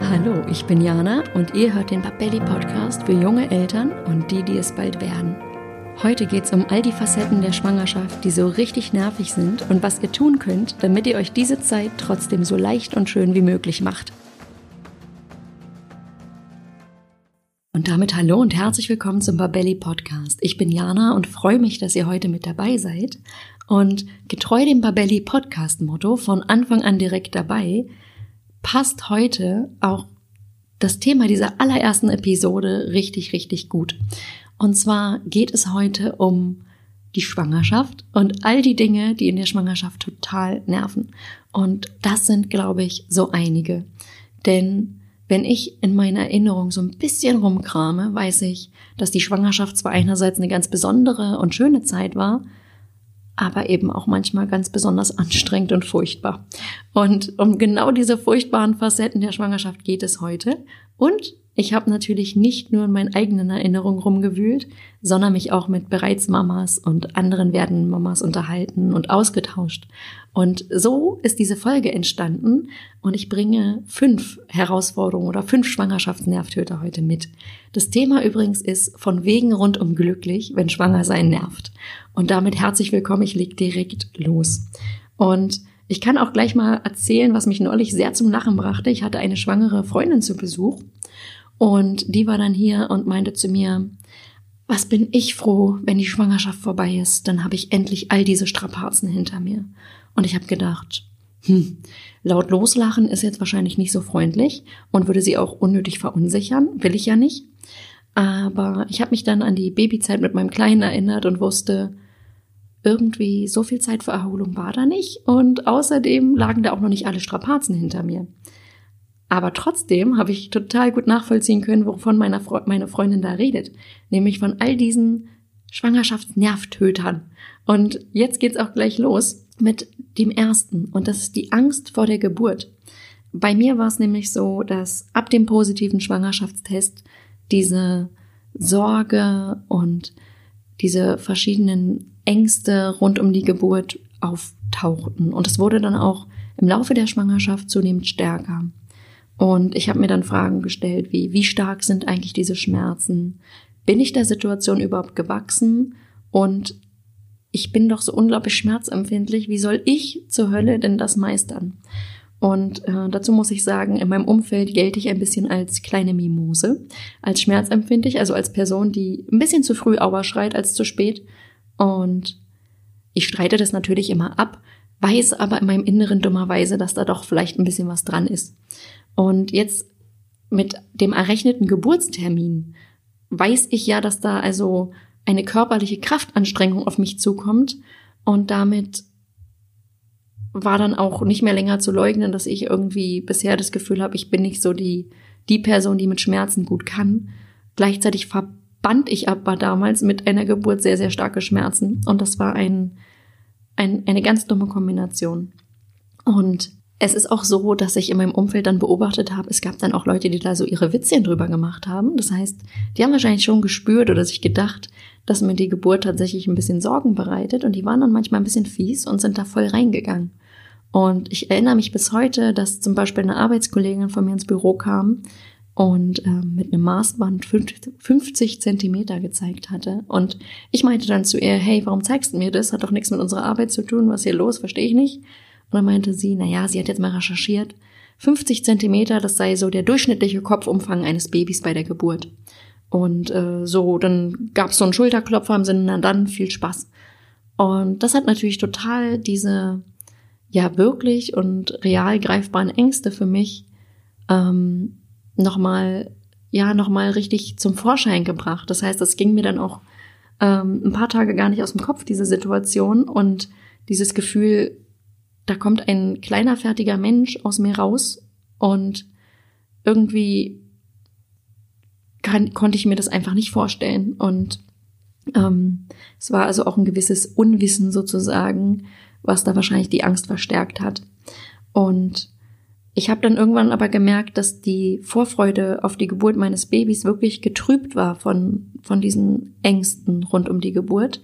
Hallo, ich bin Jana und ihr hört den Babelli Podcast für junge Eltern und die, die es bald werden. Heute geht es um all die Facetten der Schwangerschaft, die so richtig nervig sind und was ihr tun könnt, damit ihr euch diese Zeit trotzdem so leicht und schön wie möglich macht. Und damit hallo und herzlich willkommen zum Babelli Podcast. Ich bin Jana und freue mich, dass ihr heute mit dabei seid. Und getreu dem Babelli Podcast Motto von Anfang an direkt dabei, passt heute auch das Thema dieser allerersten Episode richtig, richtig gut. Und zwar geht es heute um die Schwangerschaft und all die Dinge, die in der Schwangerschaft total nerven. Und das sind, glaube ich, so einige. Denn wenn ich in meiner Erinnerung so ein bisschen rumkrame, weiß ich, dass die Schwangerschaft zwar einerseits eine ganz besondere und schöne Zeit war, aber eben auch manchmal ganz besonders anstrengend und furchtbar. Und um genau diese furchtbaren Facetten der Schwangerschaft geht es heute. Und ich habe natürlich nicht nur in meinen eigenen Erinnerungen rumgewühlt, sondern mich auch mit bereits Mamas und anderen werdenden Mamas unterhalten und ausgetauscht. Und so ist diese Folge entstanden und ich bringe fünf Herausforderungen oder fünf Schwangerschaftsnervtöter heute mit. Das Thema übrigens ist von wegen rundum glücklich, wenn schwanger sein nervt. Und damit herzlich willkommen, ich leg direkt los. Und ich kann auch gleich mal erzählen, was mich neulich sehr zum Lachen brachte. Ich hatte eine schwangere Freundin zu Besuch und die war dann hier und meinte zu mir, was bin ich froh, wenn die Schwangerschaft vorbei ist, dann habe ich endlich all diese Strapazen hinter mir. Und ich habe gedacht, hm, laut loslachen ist jetzt wahrscheinlich nicht so freundlich und würde sie auch unnötig verunsichern, will ich ja nicht. Aber ich habe mich dann an die Babyzeit mit meinem Kleinen erinnert und wusste, irgendwie so viel Zeit für Erholung war da nicht und außerdem lagen da auch noch nicht alle Strapazen hinter mir. Aber trotzdem habe ich total gut nachvollziehen können, wovon meine, Fre meine Freundin da redet. Nämlich von all diesen Schwangerschaftsnervtötern. Und jetzt geht's auch gleich los mit dem ersten. Und das ist die Angst vor der Geburt. Bei mir war es nämlich so, dass ab dem positiven Schwangerschaftstest diese Sorge und diese verschiedenen Ängste rund um die Geburt auftauchten. Und es wurde dann auch im Laufe der Schwangerschaft zunehmend stärker. Und ich habe mir dann Fragen gestellt, wie, wie stark sind eigentlich diese Schmerzen? Bin ich der Situation überhaupt gewachsen? Und ich bin doch so unglaublich schmerzempfindlich. Wie soll ich zur Hölle denn das meistern? Und äh, dazu muss ich sagen, in meinem Umfeld gelte ich ein bisschen als kleine Mimose, als schmerzempfindlich, also als Person, die ein bisschen zu früh Aua schreit als zu spät. Und ich streite das natürlich immer ab, weiß aber in meinem Inneren dummerweise, dass da doch vielleicht ein bisschen was dran ist. Und jetzt mit dem errechneten Geburtstermin weiß ich ja, dass da also eine körperliche Kraftanstrengung auf mich zukommt und damit war dann auch nicht mehr länger zu leugnen, dass ich irgendwie bisher das Gefühl habe, ich bin nicht so die die Person, die mit Schmerzen gut kann. Gleichzeitig verband ich aber damals mit einer Geburt sehr sehr starke Schmerzen und das war ein, ein eine ganz dumme Kombination. Und es ist auch so, dass ich in meinem Umfeld dann beobachtet habe, es gab dann auch Leute, die da so ihre Witzchen drüber gemacht haben. Das heißt, die haben wahrscheinlich schon gespürt oder sich gedacht, dass mir die Geburt tatsächlich ein bisschen Sorgen bereitet und die waren dann manchmal ein bisschen fies und sind da voll reingegangen. Und ich erinnere mich bis heute, dass zum Beispiel eine Arbeitskollegin von mir ins Büro kam und äh, mit einem Maßband 50 Zentimeter gezeigt hatte. Und ich meinte dann zu ihr, hey, warum zeigst du mir das? Hat doch nichts mit unserer Arbeit zu tun. Was hier los? Verstehe ich nicht. Und dann meinte sie, na ja, sie hat jetzt mal recherchiert. 50 Zentimeter, das sei so der durchschnittliche Kopfumfang eines Babys bei der Geburt. Und äh, so, dann gab es so einen Schulterklopfer im Sinne, na dann, viel Spaß. Und das hat natürlich total diese, ja, wirklich und real greifbaren Ängste für mich ähm, nochmal, ja, nochmal richtig zum Vorschein gebracht. Das heißt, das ging mir dann auch ähm, ein paar Tage gar nicht aus dem Kopf, diese Situation und dieses Gefühl, da kommt ein kleiner fertiger Mensch aus mir raus und irgendwie kann, konnte ich mir das einfach nicht vorstellen. Und ähm, es war also auch ein gewisses Unwissen sozusagen, was da wahrscheinlich die Angst verstärkt hat. Und ich habe dann irgendwann aber gemerkt, dass die Vorfreude auf die Geburt meines Babys wirklich getrübt war von, von diesen Ängsten rund um die Geburt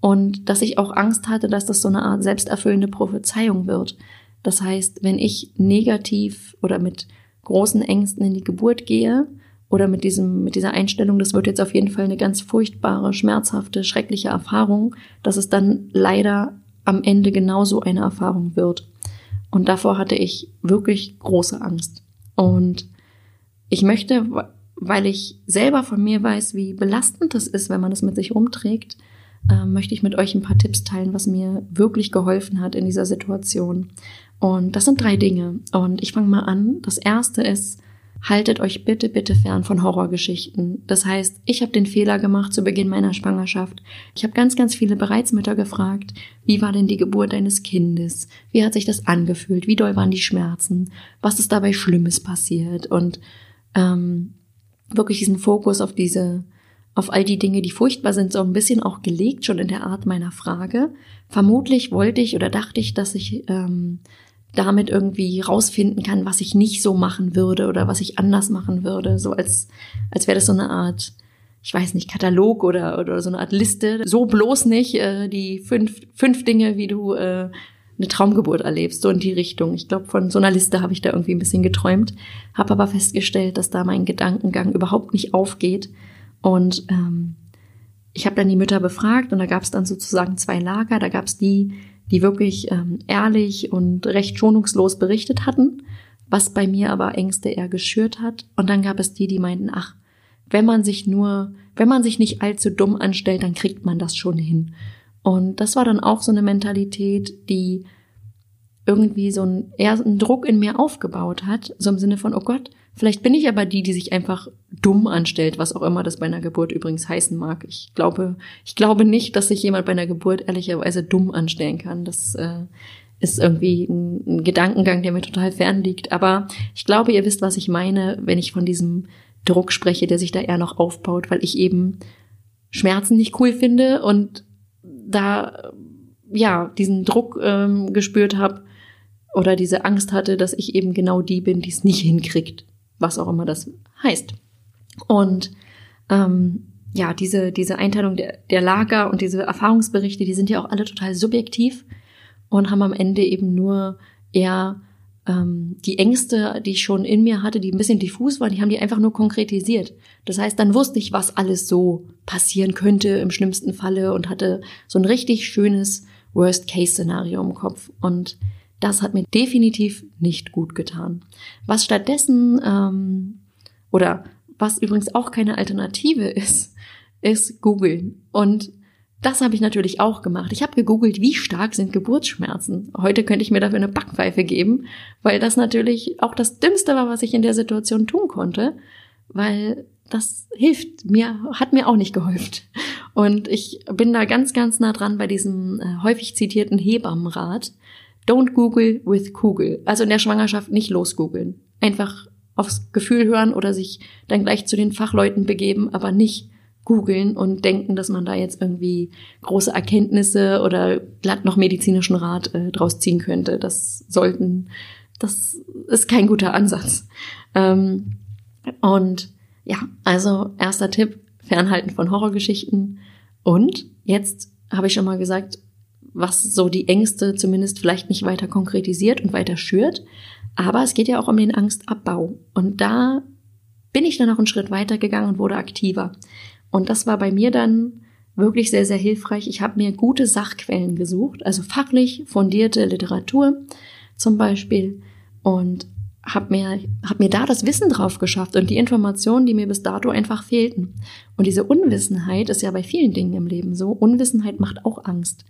und dass ich auch Angst hatte, dass das so eine Art selbsterfüllende Prophezeiung wird. Das heißt, wenn ich negativ oder mit großen Ängsten in die Geburt gehe oder mit diesem, mit dieser Einstellung, das wird jetzt auf jeden Fall eine ganz furchtbare, schmerzhafte, schreckliche Erfahrung, dass es dann leider am Ende genauso eine Erfahrung wird. Und davor hatte ich wirklich große Angst. Und ich möchte, weil ich selber von mir weiß, wie belastend es ist, wenn man es mit sich rumträgt, äh, möchte ich mit euch ein paar Tipps teilen, was mir wirklich geholfen hat in dieser Situation. Und das sind drei Dinge. Und ich fange mal an. Das erste ist, haltet euch bitte, bitte fern von Horrorgeschichten. Das heißt, ich habe den Fehler gemacht zu Beginn meiner Schwangerschaft. Ich habe ganz, ganz viele Bereitsmütter gefragt, wie war denn die Geburt deines Kindes? Wie hat sich das angefühlt? Wie doll waren die Schmerzen? Was ist dabei Schlimmes passiert? Und ähm, wirklich diesen Fokus auf diese, auf all die Dinge, die furchtbar sind, so ein bisschen auch gelegt, schon in der Art meiner Frage. Vermutlich wollte ich oder dachte ich, dass ich ähm, damit irgendwie rausfinden kann, was ich nicht so machen würde oder was ich anders machen würde. So als, als wäre das so eine Art, ich weiß nicht, Katalog oder, oder so eine Art Liste. So bloß nicht äh, die fünf, fünf Dinge, wie du äh, eine Traumgeburt erlebst, so in die Richtung. Ich glaube, von so einer Liste habe ich da irgendwie ein bisschen geträumt, habe aber festgestellt, dass da mein Gedankengang überhaupt nicht aufgeht. Und ähm, ich habe dann die Mütter befragt und da gab es dann sozusagen zwei Lager. Da gab es die, die wirklich ähm, ehrlich und recht schonungslos berichtet hatten, was bei mir aber Ängste eher geschürt hat. Und dann gab es die, die meinten, ach, wenn man sich nur, wenn man sich nicht allzu dumm anstellt, dann kriegt man das schon hin. Und das war dann auch so eine Mentalität, die irgendwie so ein, eher einen Druck in mir aufgebaut hat, so im Sinne von, oh Gott, vielleicht bin ich aber die, die sich einfach dumm anstellt, was auch immer das bei einer Geburt übrigens heißen mag. Ich glaube, ich glaube nicht, dass sich jemand bei einer Geburt ehrlicherweise dumm anstellen kann. Das äh, ist irgendwie ein, ein Gedankengang, der mir total fern liegt. Aber ich glaube, ihr wisst, was ich meine, wenn ich von diesem Druck spreche, der sich da eher noch aufbaut, weil ich eben Schmerzen nicht cool finde und da ja diesen Druck ähm, gespürt habe, oder diese Angst hatte, dass ich eben genau die bin, die es nicht hinkriegt, was auch immer das heißt. Und ähm, ja, diese, diese Einteilung der, der Lager und diese Erfahrungsberichte, die sind ja auch alle total subjektiv und haben am Ende eben nur eher ähm, die Ängste, die ich schon in mir hatte, die ein bisschen diffus waren, die haben die einfach nur konkretisiert. Das heißt, dann wusste ich, was alles so passieren könnte im schlimmsten Falle und hatte so ein richtig schönes Worst-Case-Szenario im Kopf. Und das hat mir definitiv nicht gut getan. Was stattdessen, ähm, oder was übrigens auch keine Alternative ist, ist googeln. Und das habe ich natürlich auch gemacht. Ich habe gegoogelt, wie stark sind Geburtsschmerzen. Heute könnte ich mir dafür eine Backpfeife geben, weil das natürlich auch das Dümmste war, was ich in der Situation tun konnte, weil das hilft mir, hat mir auch nicht geholfen. Und ich bin da ganz, ganz nah dran bei diesem äh, häufig zitierten Hebammenrat, Don't Google with Kugel. Also in der Schwangerschaft nicht losgoogeln. Einfach aufs Gefühl hören oder sich dann gleich zu den Fachleuten begeben, aber nicht googeln und denken, dass man da jetzt irgendwie große Erkenntnisse oder glatt noch medizinischen Rat äh, draus ziehen könnte. Das sollten, das ist kein guter Ansatz. Ähm, und ja, also erster Tipp, fernhalten von Horrorgeschichten. Und jetzt habe ich schon mal gesagt, was so die Ängste zumindest vielleicht nicht weiter konkretisiert und weiter schürt. Aber es geht ja auch um den Angstabbau. Und da bin ich dann noch einen Schritt weiter gegangen und wurde aktiver. Und das war bei mir dann wirklich sehr, sehr hilfreich. Ich habe mir gute Sachquellen gesucht, also fachlich fundierte Literatur zum Beispiel und habe mir, hab mir da das Wissen drauf geschafft und die Informationen, die mir bis dato einfach fehlten. Und diese Unwissenheit ist ja bei vielen Dingen im Leben so. Unwissenheit macht auch Angst.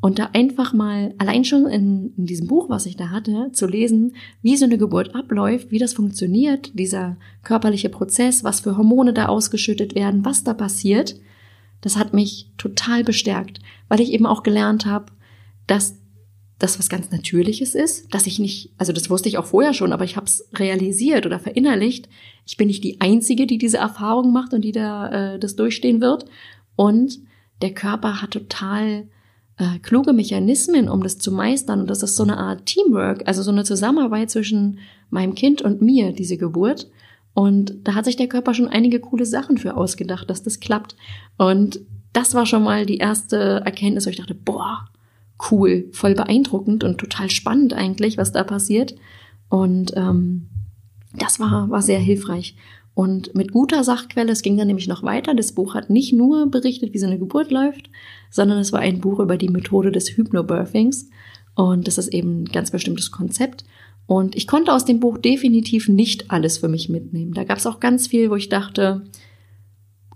Und da einfach mal, allein schon in, in, diesem Buch, was ich da hatte, zu lesen, wie so eine Geburt abläuft, wie das funktioniert, dieser körperliche Prozess, was für Hormone da ausgeschüttet werden, was da passiert, das hat mich total bestärkt, weil ich eben auch gelernt habe, dass das was ganz Natürliches ist, dass ich nicht, also das wusste ich auch vorher schon, aber ich habe es realisiert oder verinnerlicht. Ich bin nicht die Einzige, die diese Erfahrung macht und die da äh, das durchstehen wird. Und der Körper hat total äh, kluge Mechanismen, um das zu meistern. Und das ist so eine Art Teamwork, also so eine Zusammenarbeit zwischen meinem Kind und mir, diese Geburt. Und da hat sich der Körper schon einige coole Sachen für ausgedacht, dass das klappt. Und das war schon mal die erste Erkenntnis, wo ich dachte, boah, cool, voll beeindruckend und total spannend eigentlich, was da passiert. Und ähm, das war, war sehr hilfreich. Und mit guter Sachquelle, es ging dann nämlich noch weiter. Das Buch hat nicht nur berichtet, wie so eine Geburt läuft, sondern es war ein Buch über die Methode des Hypnobirthings. Und das ist eben ein ganz bestimmtes Konzept. Und ich konnte aus dem Buch definitiv nicht alles für mich mitnehmen. Da gab es auch ganz viel, wo ich dachte,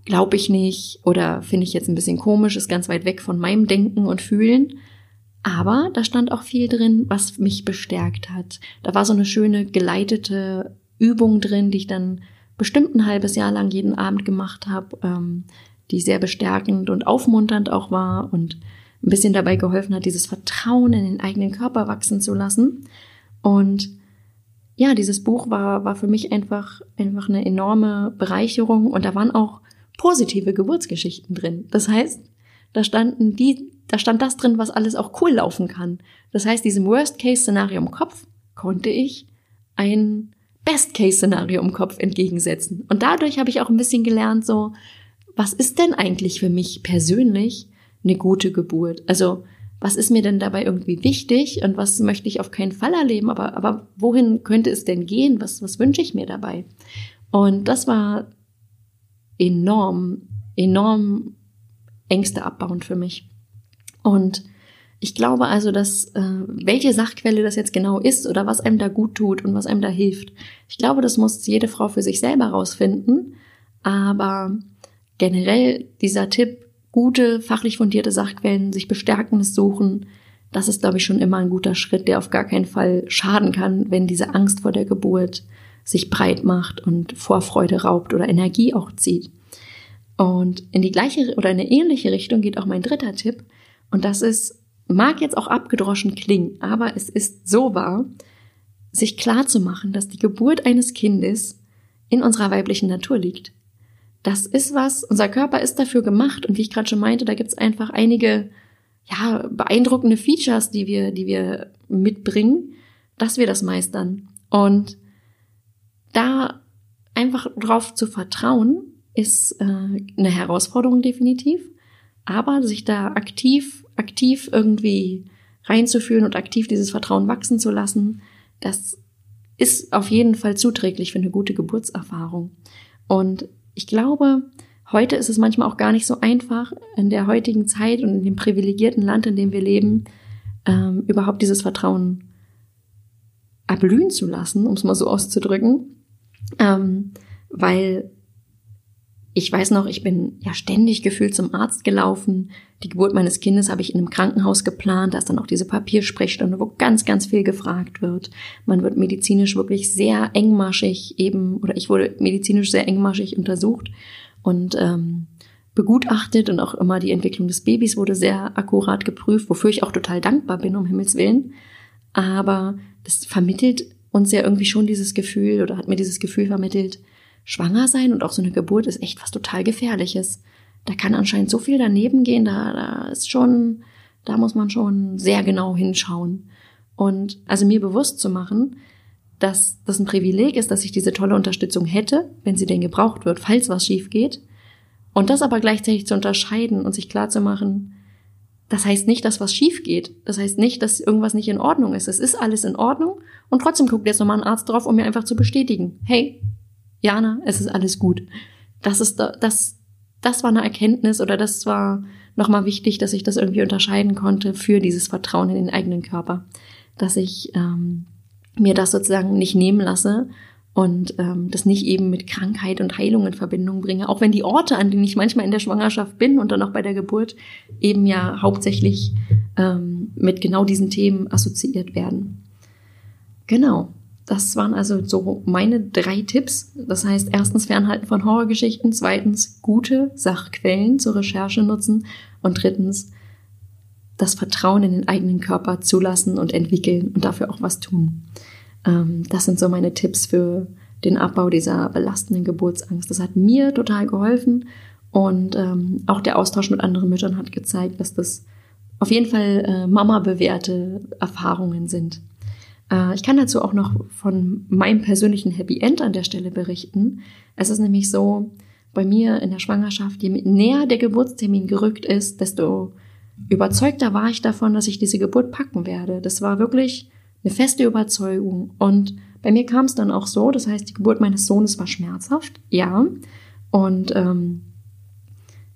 glaube ich nicht oder finde ich jetzt ein bisschen komisch, ist ganz weit weg von meinem Denken und Fühlen. Aber da stand auch viel drin, was mich bestärkt hat. Da war so eine schöne geleitete Übung drin, die ich dann bestimmt ein halbes Jahr lang jeden Abend gemacht habe, ähm, die sehr bestärkend und aufmunternd auch war und ein bisschen dabei geholfen hat, dieses Vertrauen in den eigenen Körper wachsen zu lassen. Und ja, dieses Buch war, war für mich einfach, einfach eine enorme Bereicherung und da waren auch positive Geburtsgeschichten drin. Das heißt, da standen die, da stand das drin, was alles auch cool laufen kann. Das heißt, diesem Worst-Case-Szenario im Kopf konnte ich ein Best-Case-Szenario im Kopf entgegensetzen. Und dadurch habe ich auch ein bisschen gelernt, so, was ist denn eigentlich für mich persönlich eine gute Geburt? Also, was ist mir denn dabei irgendwie wichtig und was möchte ich auf keinen Fall erleben? Aber, aber wohin könnte es denn gehen? Was, was wünsche ich mir dabei? Und das war enorm, enorm Ängste abbauend für mich. Und ich glaube also, dass äh, welche Sachquelle das jetzt genau ist oder was einem da gut tut und was einem da hilft. Ich glaube, das muss jede Frau für sich selber rausfinden. Aber generell dieser Tipp, gute, fachlich fundierte Sachquellen, sich bestärkendes suchen, das ist, glaube ich, schon immer ein guter Schritt, der auf gar keinen Fall schaden kann, wenn diese Angst vor der Geburt sich breit macht und Vorfreude raubt oder Energie auch zieht. Und in die gleiche oder eine ähnliche Richtung geht auch mein dritter Tipp. Und das ist, mag jetzt auch abgedroschen klingen, aber es ist so wahr, sich klar zu machen, dass die Geburt eines Kindes in unserer weiblichen Natur liegt. Das ist was, unser Körper ist dafür gemacht und wie ich gerade schon meinte, da gibt's einfach einige ja, beeindruckende Features, die wir, die wir mitbringen, dass wir das meistern. Und da einfach drauf zu vertrauen, ist äh, eine Herausforderung definitiv. Aber sich da aktiv, aktiv irgendwie reinzuführen und aktiv dieses Vertrauen wachsen zu lassen, das ist auf jeden Fall zuträglich für eine gute Geburtserfahrung. Und ich glaube, heute ist es manchmal auch gar nicht so einfach, in der heutigen Zeit und in dem privilegierten Land, in dem wir leben, ähm, überhaupt dieses Vertrauen erblühen zu lassen, um es mal so auszudrücken. Ähm, weil ich weiß noch, ich bin ja ständig gefühlt zum Arzt gelaufen. Die Geburt meines Kindes habe ich in einem Krankenhaus geplant. Da ist dann auch diese Papiersprechstunde, wo ganz, ganz viel gefragt wird. Man wird medizinisch wirklich sehr engmaschig eben, oder ich wurde medizinisch sehr engmaschig untersucht und ähm, begutachtet und auch immer die Entwicklung des Babys wurde sehr akkurat geprüft, wofür ich auch total dankbar bin, um Himmels Willen. Aber das vermittelt uns ja irgendwie schon dieses Gefühl oder hat mir dieses Gefühl vermittelt, schwanger sein und auch so eine Geburt ist echt was total Gefährliches. Da kann anscheinend so viel daneben gehen, da, da ist schon, da muss man schon sehr genau hinschauen. Und also mir bewusst zu machen, dass das ein Privileg ist, dass ich diese tolle Unterstützung hätte, wenn sie denn gebraucht wird, falls was schief geht. Und das aber gleichzeitig zu unterscheiden und sich klar zu machen, das heißt nicht, dass was schief geht. Das heißt nicht, dass irgendwas nicht in Ordnung ist. Es ist alles in Ordnung und trotzdem guckt jetzt nochmal ein Arzt drauf, um mir einfach zu bestätigen, hey, Jana, es ist alles gut. Das ist das, das war eine Erkenntnis oder das war nochmal wichtig, dass ich das irgendwie unterscheiden konnte für dieses Vertrauen in den eigenen Körper, dass ich ähm, mir das sozusagen nicht nehmen lasse und ähm, das nicht eben mit Krankheit und Heilung in Verbindung bringe, auch wenn die Orte, an denen ich manchmal in der Schwangerschaft bin und dann auch bei der Geburt eben ja hauptsächlich ähm, mit genau diesen Themen assoziiert werden. Genau. Das waren also so meine drei Tipps. Das heißt, erstens Fernhalten von Horrorgeschichten, zweitens gute Sachquellen zur Recherche nutzen und drittens das Vertrauen in den eigenen Körper zulassen und entwickeln und dafür auch was tun. Ähm, das sind so meine Tipps für den Abbau dieser belastenden Geburtsangst. Das hat mir total geholfen und ähm, auch der Austausch mit anderen Müttern hat gezeigt, dass das auf jeden Fall äh, Mama bewährte Erfahrungen sind. Äh, ich kann dazu auch noch von meinem persönlichen Happy End an der Stelle berichten. Es ist nämlich so, bei mir in der Schwangerschaft, je näher der Geburtstermin gerückt ist, desto überzeugter war ich davon, dass ich diese Geburt packen werde. Das war wirklich eine feste Überzeugung. Und Bei mir kam es dann auch so, das heißt, die Geburt meines Sohnes war schmerzhaft, ja. Und ähm,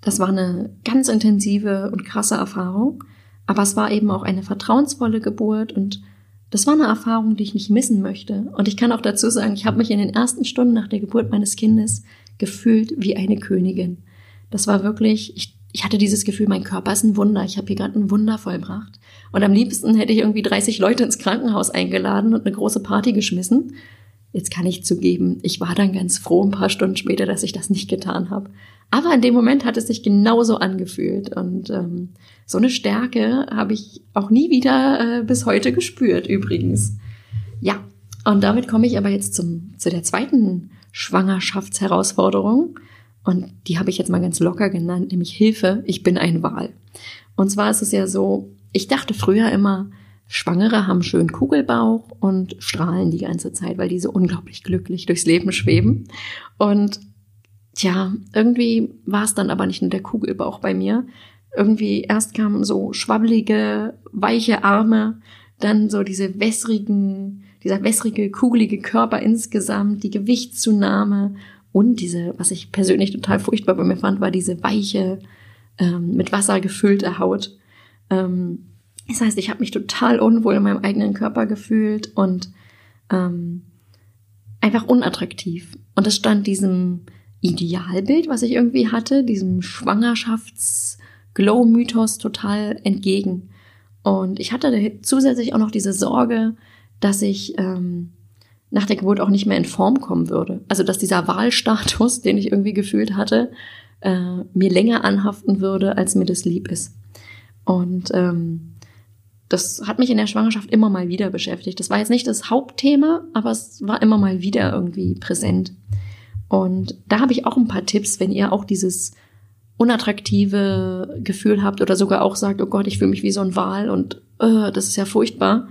das war eine ganz intensive und krasse Erfahrung. Aber es war eben auch eine vertrauensvolle Geburt und das war eine Erfahrung, die ich nicht missen möchte. Und ich kann auch dazu sagen, ich habe mich in den ersten Stunden nach der Geburt meines Kindes gefühlt wie eine Königin. Das war wirklich, ich, ich hatte dieses Gefühl, mein Körper ist ein Wunder. Ich habe hier gerade ein Wunder vollbracht. Und am liebsten hätte ich irgendwie 30 Leute ins Krankenhaus eingeladen und eine große Party geschmissen. Jetzt kann ich zugeben, ich war dann ganz froh ein paar Stunden später, dass ich das nicht getan habe. Aber in dem Moment hat es sich genauso angefühlt. Und ähm, so eine Stärke habe ich auch nie wieder äh, bis heute gespürt, übrigens. Ja, und damit komme ich aber jetzt zum, zu der zweiten Schwangerschaftsherausforderung. Und die habe ich jetzt mal ganz locker genannt, nämlich Hilfe, ich bin ein Wal. Und zwar ist es ja so, ich dachte früher immer, Schwangere haben schön Kugelbauch und strahlen die ganze Zeit, weil die so unglaublich glücklich durchs Leben schweben. Und tja, irgendwie war es dann aber nicht nur der Kugelbauch bei mir. Irgendwie erst kamen so schwabbelige, weiche Arme, dann so diese wässrigen, dieser wässrige, kugelige Körper insgesamt, die Gewichtszunahme und diese, was ich persönlich total furchtbar bei mir fand, war diese weiche, ähm, mit Wasser gefüllte Haut. Ähm, das heißt, ich habe mich total unwohl in meinem eigenen Körper gefühlt und ähm, einfach unattraktiv. Und es stand diesem Idealbild, was ich irgendwie hatte, diesem Schwangerschafts-Glow-Mythos total entgegen. Und ich hatte zusätzlich auch noch diese Sorge, dass ich ähm, nach der Geburt auch nicht mehr in Form kommen würde. Also dass dieser Wahlstatus, den ich irgendwie gefühlt hatte, äh, mir länger anhaften würde, als mir das lieb ist. Und ähm, das hat mich in der Schwangerschaft immer mal wieder beschäftigt. Das war jetzt nicht das Hauptthema, aber es war immer mal wieder irgendwie präsent. Und da habe ich auch ein paar Tipps, wenn ihr auch dieses unattraktive Gefühl habt oder sogar auch sagt, oh Gott, ich fühle mich wie so ein Wal und äh, das ist ja furchtbar.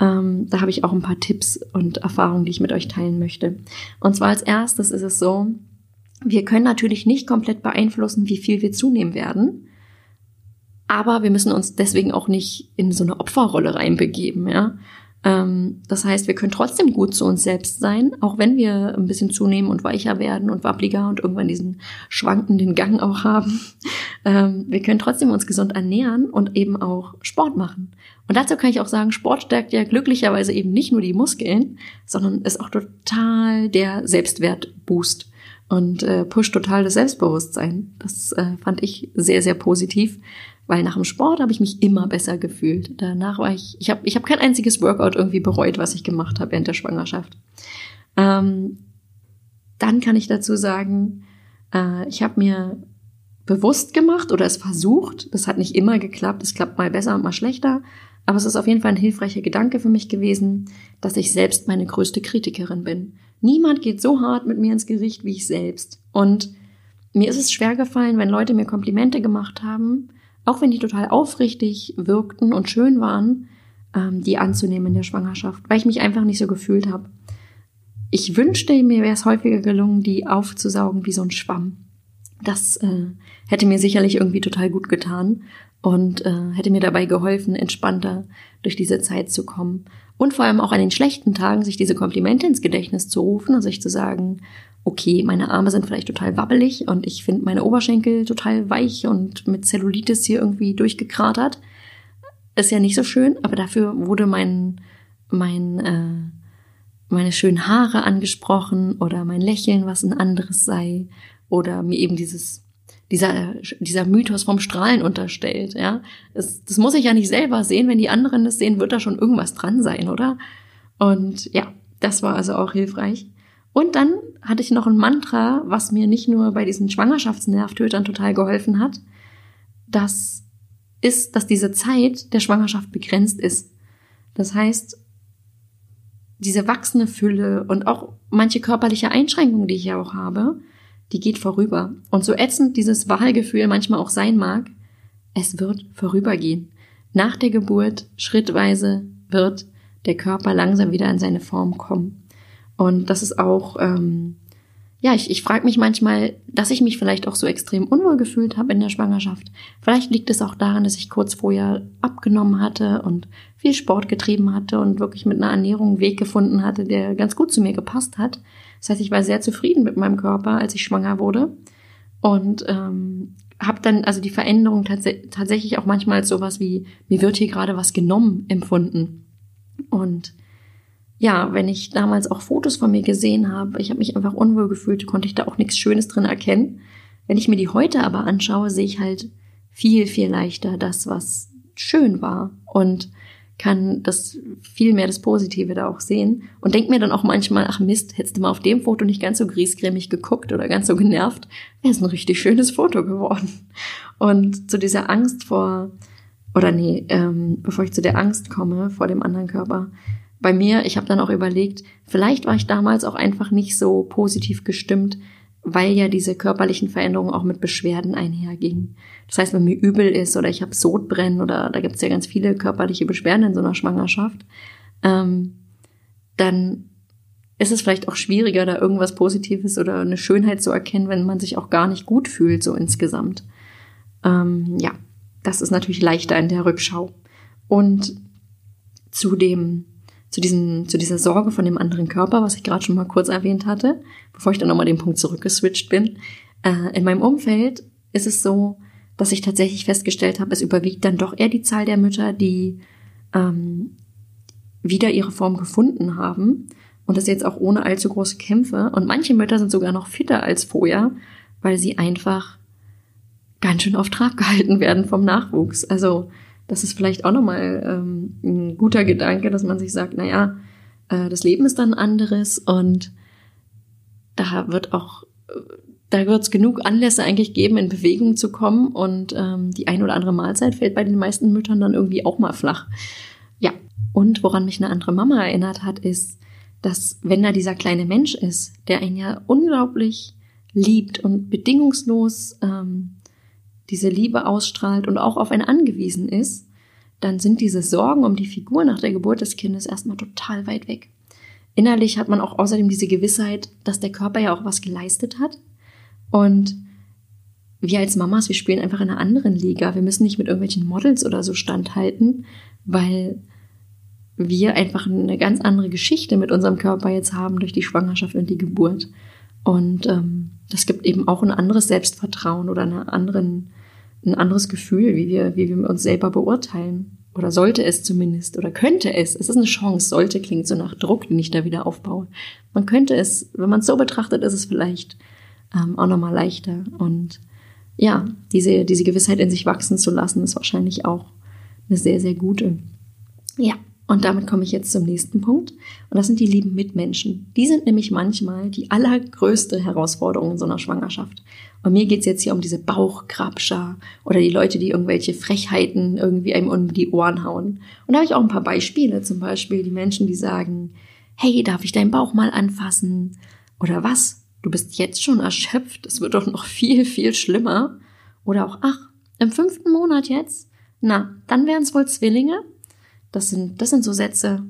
Ähm, da habe ich auch ein paar Tipps und Erfahrungen, die ich mit euch teilen möchte. Und zwar als erstes ist es so, wir können natürlich nicht komplett beeinflussen, wie viel wir zunehmen werden. Aber wir müssen uns deswegen auch nicht in so eine Opferrolle reinbegeben, ja. Ähm, das heißt, wir können trotzdem gut zu uns selbst sein, auch wenn wir ein bisschen zunehmen und weicher werden und wabbliger und irgendwann diesen schwankenden Gang auch haben. Ähm, wir können trotzdem uns gesund ernähren und eben auch Sport machen. Und dazu kann ich auch sagen, Sport stärkt ja glücklicherweise eben nicht nur die Muskeln, sondern ist auch total der Selbstwertboost und äh, pusht total das Selbstbewusstsein. Das äh, fand ich sehr, sehr positiv. Weil nach dem Sport habe ich mich immer besser gefühlt. Danach war ich, ich habe ich hab kein einziges Workout irgendwie bereut, was ich gemacht habe während der Schwangerschaft. Ähm, dann kann ich dazu sagen, äh, ich habe mir bewusst gemacht oder es versucht. Das hat nicht immer geklappt. Es klappt mal besser und mal schlechter. Aber es ist auf jeden Fall ein hilfreicher Gedanke für mich gewesen, dass ich selbst meine größte Kritikerin bin. Niemand geht so hart mit mir ins Gericht wie ich selbst. Und mir ist es schwer gefallen, wenn Leute mir Komplimente gemacht haben, auch wenn die total aufrichtig wirkten und schön waren, ähm, die anzunehmen in der Schwangerschaft, weil ich mich einfach nicht so gefühlt habe. Ich wünschte, mir wäre es häufiger gelungen, die aufzusaugen wie so ein Schwamm. Das äh, hätte mir sicherlich irgendwie total gut getan und äh, hätte mir dabei geholfen, entspannter durch diese Zeit zu kommen. Und vor allem auch an den schlechten Tagen sich diese Komplimente ins Gedächtnis zu rufen und sich zu sagen, okay, meine Arme sind vielleicht total wabbelig und ich finde meine Oberschenkel total weich und mit Zellulitis hier irgendwie durchgekratert. Ist ja nicht so schön, aber dafür wurde mein, mein, äh, meine schönen Haare angesprochen oder mein Lächeln, was ein anderes sei, oder mir eben dieses dieser, dieser Mythos vom Strahlen unterstellt, ja. Das, das muss ich ja nicht selber sehen. Wenn die anderen das sehen, wird da schon irgendwas dran sein, oder? Und ja, das war also auch hilfreich. Und dann hatte ich noch ein Mantra, was mir nicht nur bei diesen Schwangerschaftsnervtötern total geholfen hat. Das ist, dass diese Zeit der Schwangerschaft begrenzt ist. Das heißt, diese wachsende Fülle und auch manche körperliche Einschränkungen, die ich ja auch habe, die geht vorüber. Und so ätzend dieses Wahlgefühl manchmal auch sein mag, es wird vorübergehen. Nach der Geburt, schrittweise, wird der Körper langsam wieder in seine Form kommen. Und das ist auch, ähm, ja, ich, ich frage mich manchmal, dass ich mich vielleicht auch so extrem unwohl gefühlt habe in der Schwangerschaft. Vielleicht liegt es auch daran, dass ich kurz vorher abgenommen hatte und viel Sport getrieben hatte und wirklich mit einer Ernährung einen Weg gefunden hatte, der ganz gut zu mir gepasst hat. Das heißt, ich war sehr zufrieden mit meinem Körper, als ich schwanger wurde. Und ähm, habe dann also die Veränderung tats tatsächlich auch manchmal als sowas wie, mir wird hier gerade was genommen empfunden. Und ja, wenn ich damals auch Fotos von mir gesehen habe, ich habe mich einfach unwohl gefühlt, konnte ich da auch nichts Schönes drin erkennen. Wenn ich mir die heute aber anschaue, sehe ich halt viel, viel leichter das, was schön war und kann das viel mehr das Positive da auch sehen und denke mir dann auch manchmal, ach Mist, hättest du mal auf dem Foto nicht ganz so griesgrämig geguckt oder ganz so genervt, wäre es ein richtig schönes Foto geworden. Und zu dieser Angst vor, oder nee, ähm, bevor ich zu der Angst komme vor dem anderen Körper, bei mir, ich habe dann auch überlegt, vielleicht war ich damals auch einfach nicht so positiv gestimmt, weil ja diese körperlichen Veränderungen auch mit Beschwerden einhergingen. Das heißt, wenn mir übel ist oder ich habe Sodbrennen oder da gibt es ja ganz viele körperliche Beschwerden in so einer Schwangerschaft, ähm, dann ist es vielleicht auch schwieriger, da irgendwas Positives oder eine Schönheit zu erkennen, wenn man sich auch gar nicht gut fühlt, so insgesamt. Ähm, ja, das ist natürlich leichter in der Rückschau. Und zu dem zu, diesem, zu dieser Sorge von dem anderen Körper, was ich gerade schon mal kurz erwähnt hatte, bevor ich dann nochmal den Punkt zurückgeswitcht bin. Äh, in meinem Umfeld ist es so, dass ich tatsächlich festgestellt habe, es überwiegt dann doch eher die Zahl der Mütter, die ähm, wieder ihre Form gefunden haben. Und das jetzt auch ohne allzu große Kämpfe. Und manche Mütter sind sogar noch fitter als vorher, weil sie einfach ganz schön auf Trab gehalten werden vom Nachwuchs. Also das ist vielleicht auch nochmal ähm, ein guter Gedanke, dass man sich sagt, naja, äh, das Leben ist dann anderes und da wird auch, da wird es genug Anlässe eigentlich geben, in Bewegung zu kommen und ähm, die ein oder andere Mahlzeit fällt bei den meisten Müttern dann irgendwie auch mal flach. Ja, und woran mich eine andere Mama erinnert hat, ist, dass wenn da dieser kleine Mensch ist, der einen ja unglaublich liebt und bedingungslos ähm, diese Liebe ausstrahlt und auch auf einen angewiesen ist, dann sind diese Sorgen um die Figur nach der Geburt des Kindes erstmal total weit weg. Innerlich hat man auch außerdem diese Gewissheit, dass der Körper ja auch was geleistet hat. Und wir als Mamas, wir spielen einfach in einer anderen Liga. Wir müssen nicht mit irgendwelchen Models oder so standhalten, weil wir einfach eine ganz andere Geschichte mit unserem Körper jetzt haben durch die Schwangerschaft und die Geburt. Und ähm, das gibt eben auch ein anderes Selbstvertrauen oder einen anderen, ein anderes Gefühl, wie wir, wie wir uns selber beurteilen. Oder sollte es zumindest, oder könnte es, es ist eine Chance, sollte klingt so nach Druck, den ich da wieder aufbaue. Man könnte es, wenn man es so betrachtet, ist es vielleicht ähm, auch nochmal leichter. Und ja, diese, diese Gewissheit in sich wachsen zu lassen, ist wahrscheinlich auch eine sehr, sehr gute. Ja, und damit komme ich jetzt zum nächsten Punkt. Und das sind die lieben Mitmenschen. Die sind nämlich manchmal die allergrößte Herausforderung in so einer Schwangerschaft. Und mir geht's jetzt hier um diese Bauchkrabscher oder die Leute, die irgendwelche Frechheiten irgendwie einem um die Ohren hauen. Und da habe ich auch ein paar Beispiele. Zum Beispiel die Menschen, die sagen, hey, darf ich deinen Bauch mal anfassen? Oder was? Du bist jetzt schon erschöpft. Es wird doch noch viel, viel schlimmer. Oder auch, ach, im fünften Monat jetzt? Na, dann wären es wohl Zwillinge? Das sind, das sind so Sätze.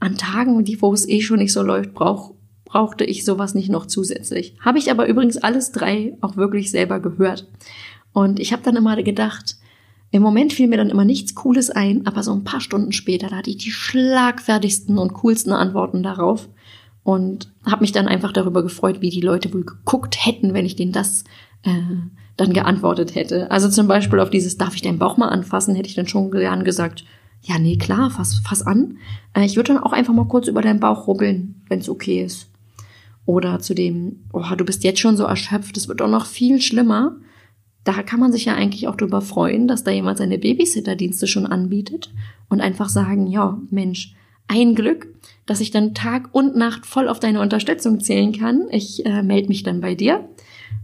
An Tagen, die, wo es eh schon nicht so läuft, brauch, brauchte ich sowas nicht noch zusätzlich. Habe ich aber übrigens alles drei auch wirklich selber gehört. Und ich habe dann immer gedacht, im Moment fiel mir dann immer nichts Cooles ein, aber so ein paar Stunden später, da hatte ich die schlagfertigsten und coolsten Antworten darauf und habe mich dann einfach darüber gefreut, wie die Leute wohl geguckt hätten, wenn ich denen das äh, dann geantwortet hätte. Also zum Beispiel auf dieses Darf ich deinen Bauch mal anfassen, hätte ich dann schon gern gesagt, ja, nee, klar, fass, fass an. Äh, ich würde dann auch einfach mal kurz über deinen Bauch rubbeln, wenn es okay ist. Oder zu dem, oh, du bist jetzt schon so erschöpft, es wird doch noch viel schlimmer. Da kann man sich ja eigentlich auch darüber freuen, dass da jemand seine Babysitterdienste schon anbietet und einfach sagen, ja, Mensch, ein Glück, dass ich dann Tag und Nacht voll auf deine Unterstützung zählen kann. Ich äh, melde mich dann bei dir.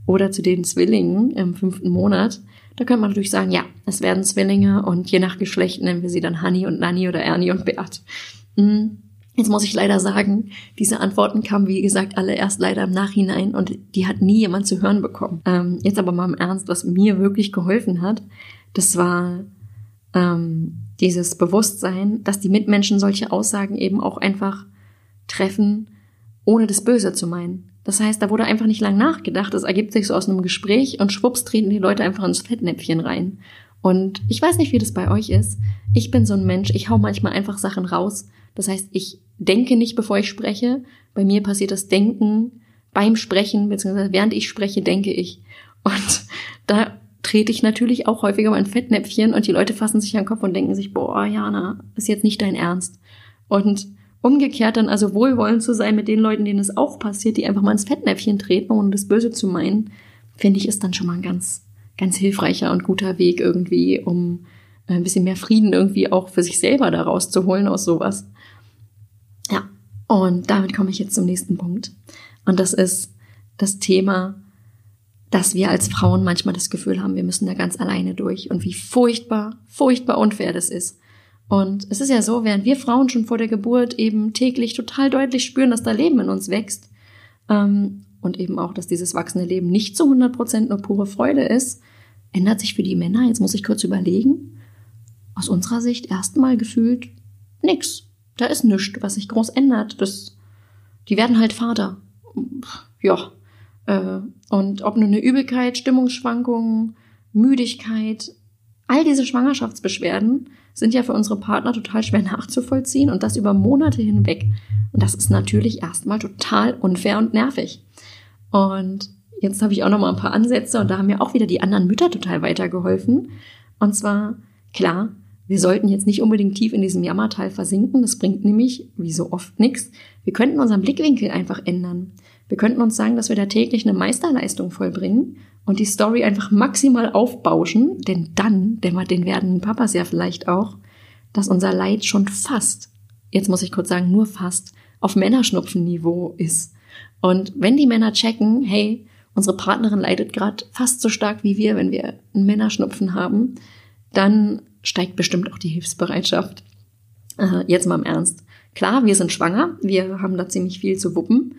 Oder zu den Zwillingen im fünften Monat. Da könnte man natürlich sagen, ja, es werden Zwillinge und je nach Geschlecht nennen wir sie dann Hanni und Nanni oder Ernie und Bert. Hm. Jetzt muss ich leider sagen, diese Antworten kamen, wie gesagt, alle erst leider im Nachhinein und die hat nie jemand zu hören bekommen. Ähm, jetzt aber mal im Ernst, was mir wirklich geholfen hat, das war ähm, dieses Bewusstsein, dass die Mitmenschen solche Aussagen eben auch einfach treffen, ohne das Böse zu meinen. Das heißt, da wurde einfach nicht lang nachgedacht. Das ergibt sich so aus einem Gespräch und schwupps treten die Leute einfach ins Fettnäpfchen rein. Und ich weiß nicht, wie das bei euch ist. Ich bin so ein Mensch, ich hau manchmal einfach Sachen raus. Das heißt, ich denke nicht, bevor ich spreche. Bei mir passiert das Denken beim Sprechen, beziehungsweise während ich spreche, denke ich. Und da trete ich natürlich auch häufiger mal ein Fettnäpfchen und die Leute fassen sich an den Kopf und denken sich, boah, Jana, ist jetzt nicht dein Ernst. Und umgekehrt dann also wohlwollend zu sein mit den Leuten, denen es auch passiert, die einfach mal ins Fettnäpfchen treten, ohne das Böse zu meinen, finde ich, ist dann schon mal ein ganz, ganz hilfreicher und guter Weg irgendwie, um ein bisschen mehr Frieden irgendwie auch für sich selber daraus zu holen aus sowas. Ja, und damit komme ich jetzt zum nächsten Punkt. Und das ist das Thema, dass wir als Frauen manchmal das Gefühl haben, wir müssen da ganz alleine durch und wie furchtbar, furchtbar unfair das ist. Und es ist ja so, während wir Frauen schon vor der Geburt eben täglich total deutlich spüren, dass da Leben in uns wächst ähm, und eben auch, dass dieses wachsende Leben nicht zu 100 Prozent nur pure Freude ist, ändert sich für die Männer, jetzt muss ich kurz überlegen, aus unserer Sicht erstmal gefühlt nix. Da ist nichts, was sich groß ändert. Das, die werden halt Vater. Ja. Äh, und ob nur eine Übelkeit, Stimmungsschwankungen, Müdigkeit, all diese Schwangerschaftsbeschwerden sind ja für unsere Partner total schwer nachzuvollziehen und das über Monate hinweg. Und das ist natürlich erstmal total unfair und nervig. Und jetzt habe ich auch noch mal ein paar Ansätze und da haben mir auch wieder die anderen Mütter total weitergeholfen. Und zwar, klar, wir sollten jetzt nicht unbedingt tief in diesem Jammertal versinken. Das bringt nämlich, wie so oft, nichts. Wir könnten unseren Blickwinkel einfach ändern. Wir könnten uns sagen, dass wir da täglich eine Meisterleistung vollbringen und die Story einfach maximal aufbauschen, denn dann dämmert den werdenden Papas ja vielleicht auch, dass unser Leid schon fast, jetzt muss ich kurz sagen, nur fast, auf Männerschnupfenniveau ist. Und wenn die Männer checken, hey, unsere Partnerin leidet gerade fast so stark wie wir, wenn wir einen Männerschnupfen haben, dann steigt bestimmt auch die Hilfsbereitschaft. Äh, jetzt mal im Ernst. Klar, wir sind schwanger, wir haben da ziemlich viel zu wuppen,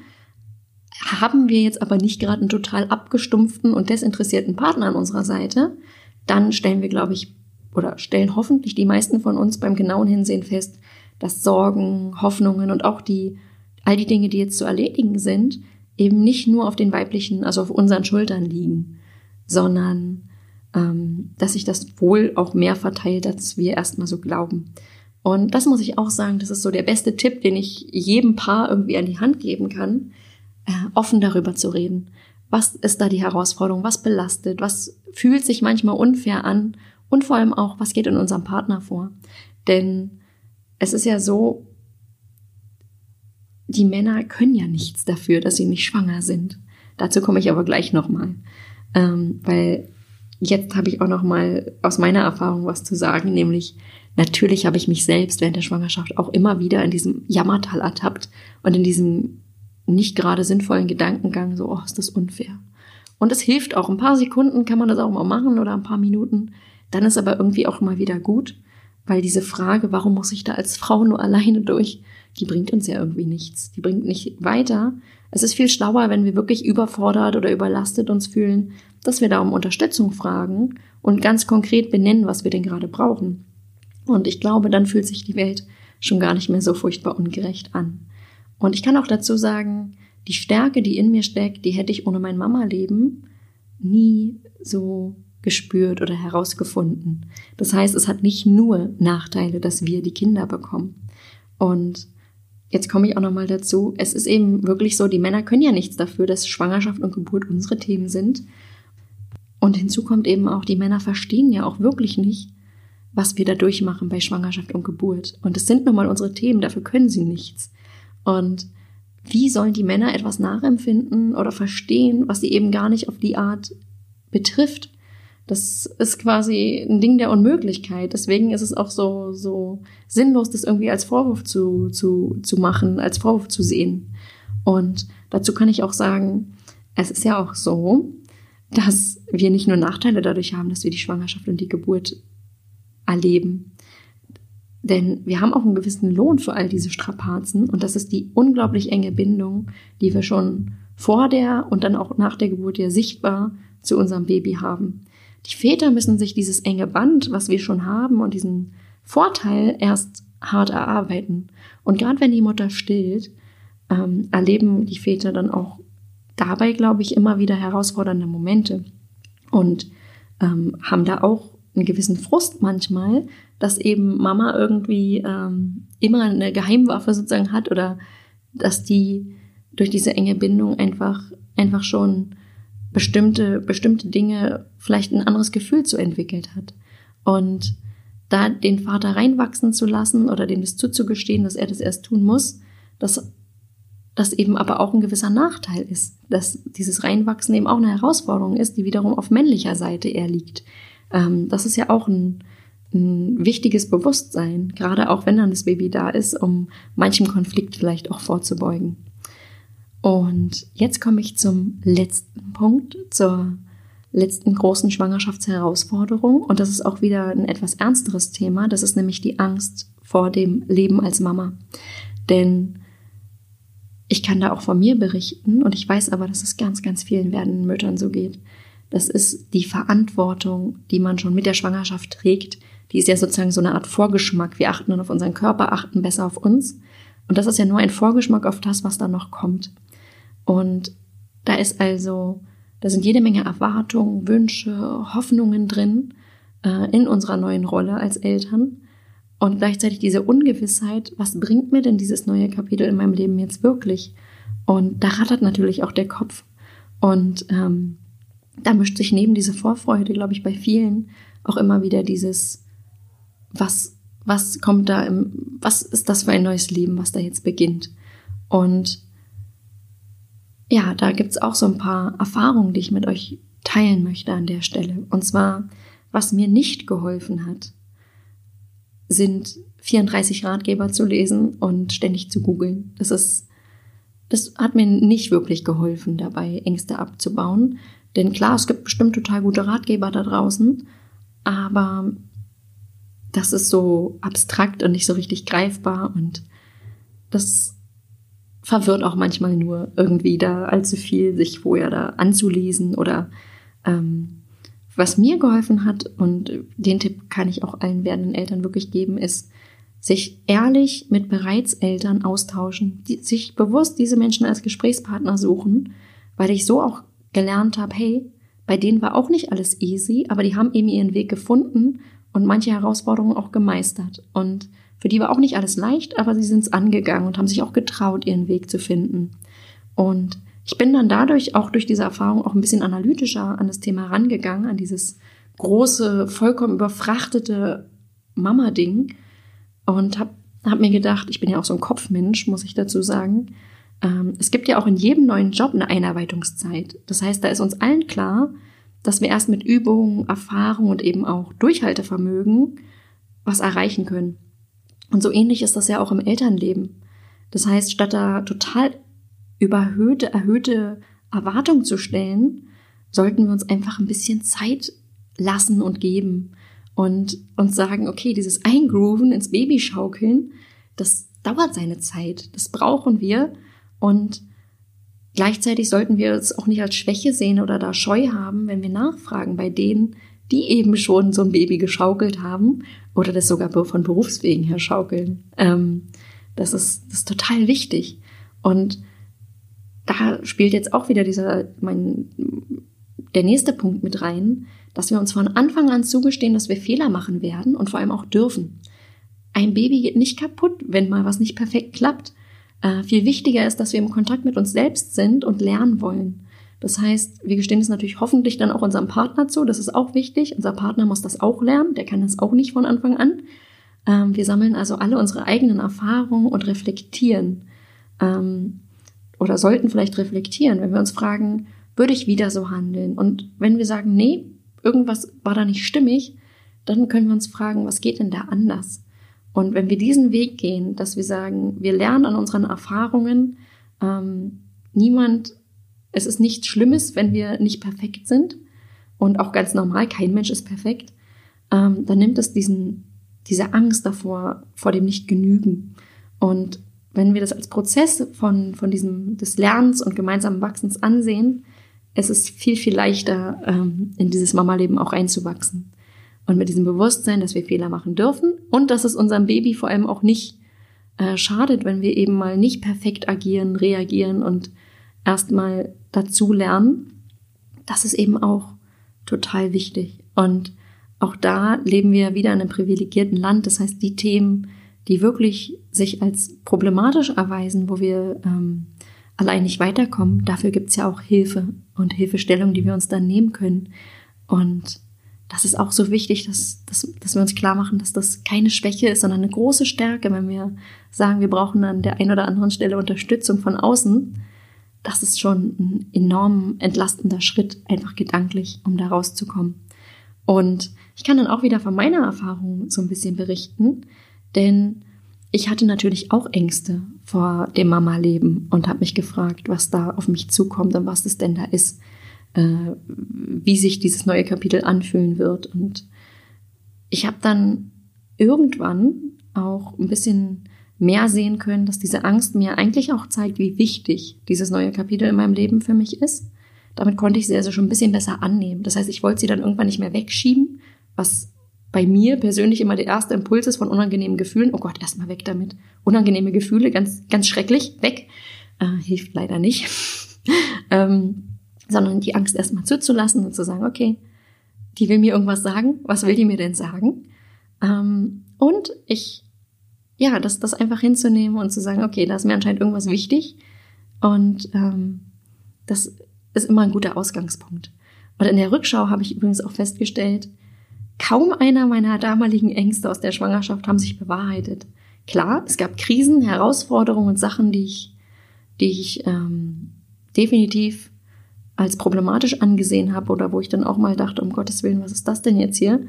haben wir jetzt aber nicht gerade einen total abgestumpften und desinteressierten Partner an unserer Seite, dann stellen wir, glaube ich, oder stellen hoffentlich die meisten von uns beim genauen Hinsehen fest, dass Sorgen, Hoffnungen und auch die, all die Dinge, die jetzt zu erledigen sind, eben nicht nur auf den weiblichen, also auf unseren Schultern liegen, sondern ähm, dass sich das wohl auch mehr verteilt, als wir erstmal so glauben. Und das muss ich auch sagen, das ist so der beste Tipp, den ich jedem Paar irgendwie an die Hand geben kann, offen darüber zu reden. Was ist da die Herausforderung? Was belastet? Was fühlt sich manchmal unfair an? Und vor allem auch, was geht in unserem Partner vor? Denn es ist ja so, die Männer können ja nichts dafür, dass sie nicht schwanger sind. Dazu komme ich aber gleich nochmal. Ähm, weil jetzt habe ich auch nochmal aus meiner Erfahrung was zu sagen, nämlich natürlich habe ich mich selbst während der Schwangerschaft auch immer wieder in diesem Jammertal ertappt und in diesem nicht gerade sinnvollen Gedankengang, so, oh, ist das unfair. Und es hilft auch. Ein paar Sekunden kann man das auch mal machen oder ein paar Minuten. Dann ist aber irgendwie auch mal wieder gut, weil diese Frage, warum muss ich da als Frau nur alleine durch, die bringt uns ja irgendwie nichts. Die bringt nicht weiter. Es ist viel schlauer, wenn wir wirklich überfordert oder überlastet uns fühlen, dass wir da um Unterstützung fragen und ganz konkret benennen, was wir denn gerade brauchen. Und ich glaube, dann fühlt sich die Welt schon gar nicht mehr so furchtbar ungerecht an. Und ich kann auch dazu sagen, die Stärke, die in mir steckt, die hätte ich ohne mein Mama-Leben nie so gespürt oder herausgefunden. Das heißt, es hat nicht nur Nachteile, dass wir die Kinder bekommen. Und jetzt komme ich auch nochmal dazu. Es ist eben wirklich so, die Männer können ja nichts dafür, dass Schwangerschaft und Geburt unsere Themen sind. Und hinzu kommt eben auch, die Männer verstehen ja auch wirklich nicht, was wir da durchmachen bei Schwangerschaft und Geburt. Und es sind nun mal unsere Themen, dafür können sie nichts. Und wie sollen die Männer etwas nachempfinden oder verstehen, was sie eben gar nicht auf die Art betrifft? Das ist quasi ein Ding der Unmöglichkeit. Deswegen ist es auch so, so sinnlos, das irgendwie als Vorwurf zu, zu, zu machen, als Vorwurf zu sehen. Und dazu kann ich auch sagen, es ist ja auch so, dass wir nicht nur Nachteile dadurch haben, dass wir die Schwangerschaft und die Geburt erleben, denn wir haben auch einen gewissen Lohn für all diese Strapazen und das ist die unglaublich enge Bindung, die wir schon vor der und dann auch nach der Geburt ja sichtbar zu unserem Baby haben. Die Väter müssen sich dieses enge Band, was wir schon haben und diesen Vorteil erst hart erarbeiten. Und gerade wenn die Mutter stillt, ähm, erleben die Väter dann auch dabei, glaube ich, immer wieder herausfordernde Momente und ähm, haben da auch einen gewissen Frust manchmal, dass eben Mama irgendwie ähm, immer eine Geheimwaffe sozusagen hat oder dass die durch diese enge Bindung einfach einfach schon bestimmte bestimmte Dinge vielleicht ein anderes Gefühl zu entwickelt hat und da den Vater reinwachsen zu lassen oder dem das zuzugestehen, dass er das erst tun muss, dass das eben aber auch ein gewisser Nachteil ist, dass dieses Reinwachsen eben auch eine Herausforderung ist, die wiederum auf männlicher Seite eher liegt. Ähm, das ist ja auch ein, ein wichtiges Bewusstsein, gerade auch wenn dann das Baby da ist, um manchem Konflikt vielleicht auch vorzubeugen. Und jetzt komme ich zum letzten Punkt, zur letzten großen Schwangerschaftsherausforderung. Und das ist auch wieder ein etwas ernsteres Thema. Das ist nämlich die Angst vor dem Leben als Mama. Denn ich kann da auch von mir berichten und ich weiß aber, dass es ganz, ganz vielen werdenden Müttern so geht. Das ist die Verantwortung, die man schon mit der Schwangerschaft trägt. Die ist ja sozusagen so eine Art Vorgeschmack. Wir achten dann auf unseren Körper, achten besser auf uns. Und das ist ja nur ein Vorgeschmack auf das, was da noch kommt. Und da ist also, da sind jede Menge Erwartungen, Wünsche, Hoffnungen drin äh, in unserer neuen Rolle als Eltern. Und gleichzeitig diese Ungewissheit, was bringt mir denn dieses neue Kapitel in meinem Leben jetzt wirklich? Und da rattert natürlich auch der Kopf. Und ähm, da mischt sich neben diese Vorfreude, glaube ich, bei vielen auch immer wieder dieses, was, was kommt da im, was ist das für ein neues Leben, was da jetzt beginnt? Und ja, da gibt's auch so ein paar Erfahrungen, die ich mit euch teilen möchte an der Stelle. Und zwar, was mir nicht geholfen hat, sind 34 Ratgeber zu lesen und ständig zu googeln. Das ist, das hat mir nicht wirklich geholfen, dabei Ängste abzubauen. Denn klar, es gibt bestimmt total gute Ratgeber da draußen, aber das ist so abstrakt und nicht so richtig greifbar und das verwirrt auch manchmal nur irgendwie da allzu viel, sich vorher da anzulesen oder ähm, was mir geholfen hat, und den Tipp kann ich auch allen werdenden Eltern wirklich geben, ist, sich ehrlich mit bereits Eltern austauschen, die, sich bewusst diese Menschen als Gesprächspartner suchen, weil ich so auch gelernt habe, hey, bei denen war auch nicht alles easy, aber die haben eben ihren Weg gefunden und manche Herausforderungen auch gemeistert. Und für die war auch nicht alles leicht, aber sie sind es angegangen und haben sich auch getraut, ihren Weg zu finden. Und ich bin dann dadurch auch durch diese Erfahrung auch ein bisschen analytischer an das Thema rangegangen, an dieses große, vollkommen überfrachtete Mama-Ding und habe hab mir gedacht, ich bin ja auch so ein Kopfmensch, muss ich dazu sagen. Ähm, es gibt ja auch in jedem neuen Job eine Einarbeitungszeit. Das heißt, da ist uns allen klar, dass wir erst mit Übung, Erfahrung und eben auch Durchhaltevermögen was erreichen können. Und so ähnlich ist das ja auch im Elternleben. Das heißt, statt da total überhöhte, erhöhte Erwartungen zu stellen, sollten wir uns einfach ein bisschen Zeit lassen und geben und uns sagen, okay, dieses Eingrooven ins Baby schaukeln, das dauert seine Zeit, das brauchen wir und gleichzeitig sollten wir es auch nicht als Schwäche sehen oder da Scheu haben, wenn wir nachfragen bei denen, die eben schon so ein Baby geschaukelt haben oder das sogar von Berufswegen her schaukeln. Ähm, das ist, das ist total wichtig. Und da spielt jetzt auch wieder dieser, mein, der nächste Punkt mit rein, dass wir uns von Anfang an zugestehen, dass wir Fehler machen werden und vor allem auch dürfen. Ein Baby geht nicht kaputt, wenn mal was nicht perfekt klappt. Äh, viel wichtiger ist, dass wir im Kontakt mit uns selbst sind und lernen wollen. Das heißt, wir gestehen es natürlich hoffentlich dann auch unserem Partner zu. Das ist auch wichtig. Unser Partner muss das auch lernen. Der kann das auch nicht von Anfang an. Ähm, wir sammeln also alle unsere eigenen Erfahrungen und reflektieren. Ähm, oder sollten vielleicht reflektieren, wenn wir uns fragen, würde ich wieder so handeln? Und wenn wir sagen, nee, irgendwas war da nicht stimmig, dann können wir uns fragen, was geht denn da anders? Und wenn wir diesen Weg gehen, dass wir sagen, wir lernen an unseren Erfahrungen, ähm, niemand, es ist nichts Schlimmes, wenn wir nicht perfekt sind und auch ganz normal, kein Mensch ist perfekt, ähm, dann nimmt es diesen, diese Angst davor, vor dem Nicht-Genügen. Und wenn wir das als Prozess von, von diesem, des Lernens und gemeinsamen Wachsens ansehen, es ist viel, viel leichter, ähm, in dieses Mama-Leben auch einzuwachsen. Und mit diesem Bewusstsein, dass wir Fehler machen dürfen und dass es unserem Baby vor allem auch nicht äh, schadet, wenn wir eben mal nicht perfekt agieren, reagieren und erstmal dazu lernen, das ist eben auch total wichtig. Und auch da leben wir wieder in einem privilegierten Land. Das heißt, die Themen, die wirklich sich als problematisch erweisen, wo wir ähm, allein nicht weiterkommen, dafür gibt's ja auch Hilfe und Hilfestellung, die wir uns dann nehmen können. Und das ist auch so wichtig, dass, dass, dass wir uns klar machen, dass das keine Schwäche ist, sondern eine große Stärke, wenn wir sagen, wir brauchen an der einen oder anderen Stelle Unterstützung von außen. Das ist schon ein enorm entlastender Schritt, einfach gedanklich, um da rauszukommen. Und ich kann dann auch wieder von meiner Erfahrung so ein bisschen berichten, denn ich hatte natürlich auch Ängste vor dem Mama-Leben und habe mich gefragt, was da auf mich zukommt und was es denn da ist, äh, wie sich dieses neue Kapitel anfühlen wird. Und ich habe dann irgendwann auch ein bisschen mehr sehen können, dass diese Angst mir eigentlich auch zeigt, wie wichtig dieses neue Kapitel in meinem Leben für mich ist. Damit konnte ich sie also schon ein bisschen besser annehmen. Das heißt, ich wollte sie dann irgendwann nicht mehr wegschieben, was bei mir persönlich immer der erste Impuls ist von unangenehmen Gefühlen. Oh Gott, erstmal weg damit. Unangenehme Gefühle, ganz, ganz schrecklich, weg. Äh, hilft leider nicht. ähm, sondern die Angst erstmal zuzulassen und zu sagen, okay, die will mir irgendwas sagen. Was will die mir denn sagen? Ähm, und ich, ja, das, das einfach hinzunehmen und zu sagen, okay, da ist mir anscheinend irgendwas wichtig. Und ähm, das ist immer ein guter Ausgangspunkt. Und in der Rückschau habe ich übrigens auch festgestellt, Kaum einer meiner damaligen Ängste aus der Schwangerschaft haben sich bewahrheitet. Klar, es gab Krisen, Herausforderungen und Sachen, die ich, die ich ähm, definitiv als problematisch angesehen habe oder wo ich dann auch mal dachte, um Gottes Willen, was ist das denn jetzt hier?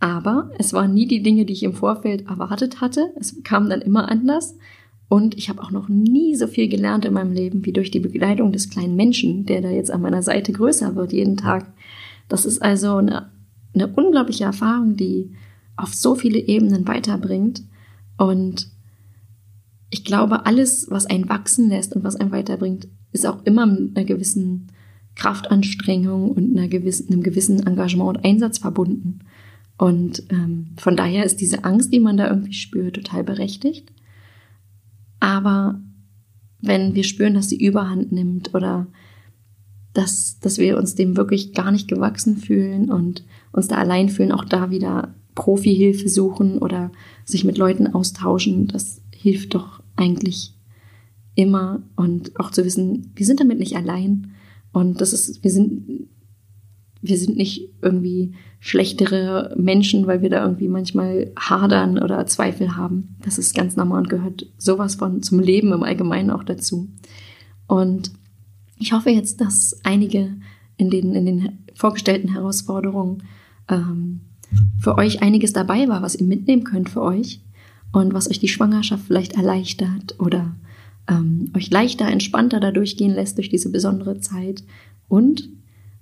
Aber es waren nie die Dinge, die ich im Vorfeld erwartet hatte. Es kam dann immer anders. Und ich habe auch noch nie so viel gelernt in meinem Leben wie durch die Begleitung des kleinen Menschen, der da jetzt an meiner Seite größer wird jeden Tag. Das ist also eine eine unglaubliche Erfahrung, die auf so viele Ebenen weiterbringt. Und ich glaube, alles, was einen wachsen lässt und was einen weiterbringt, ist auch immer mit einer gewissen Kraftanstrengung und einer gewissen, einem gewissen Engagement und Einsatz verbunden. Und ähm, von daher ist diese Angst, die man da irgendwie spürt, total berechtigt. Aber wenn wir spüren, dass sie überhand nimmt oder dass, dass wir uns dem wirklich gar nicht gewachsen fühlen und uns da allein fühlen, auch da wieder Profihilfe suchen oder sich mit Leuten austauschen. Das hilft doch eigentlich immer und auch zu wissen, wir sind damit nicht allein und das ist, wir sind, wir sind nicht irgendwie schlechtere Menschen, weil wir da irgendwie manchmal hadern oder Zweifel haben. Das ist ganz normal und gehört sowas von zum Leben im Allgemeinen auch dazu. Und ich hoffe jetzt, dass einige in den, in den vorgestellten Herausforderungen ähm, für euch einiges dabei war, was ihr mitnehmen könnt für euch und was euch die Schwangerschaft vielleicht erleichtert oder ähm, euch leichter, entspannter dadurch gehen lässt durch diese besondere Zeit und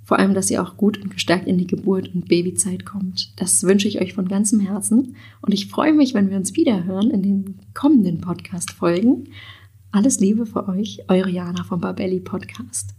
vor allem, dass ihr auch gut und gestärkt in die Geburt und Babyzeit kommt. Das wünsche ich euch von ganzem Herzen und ich freue mich, wenn wir uns wieder hören in den kommenden Podcast-Folgen. Alles Liebe für euch, eure Jana vom Barbelli Podcast.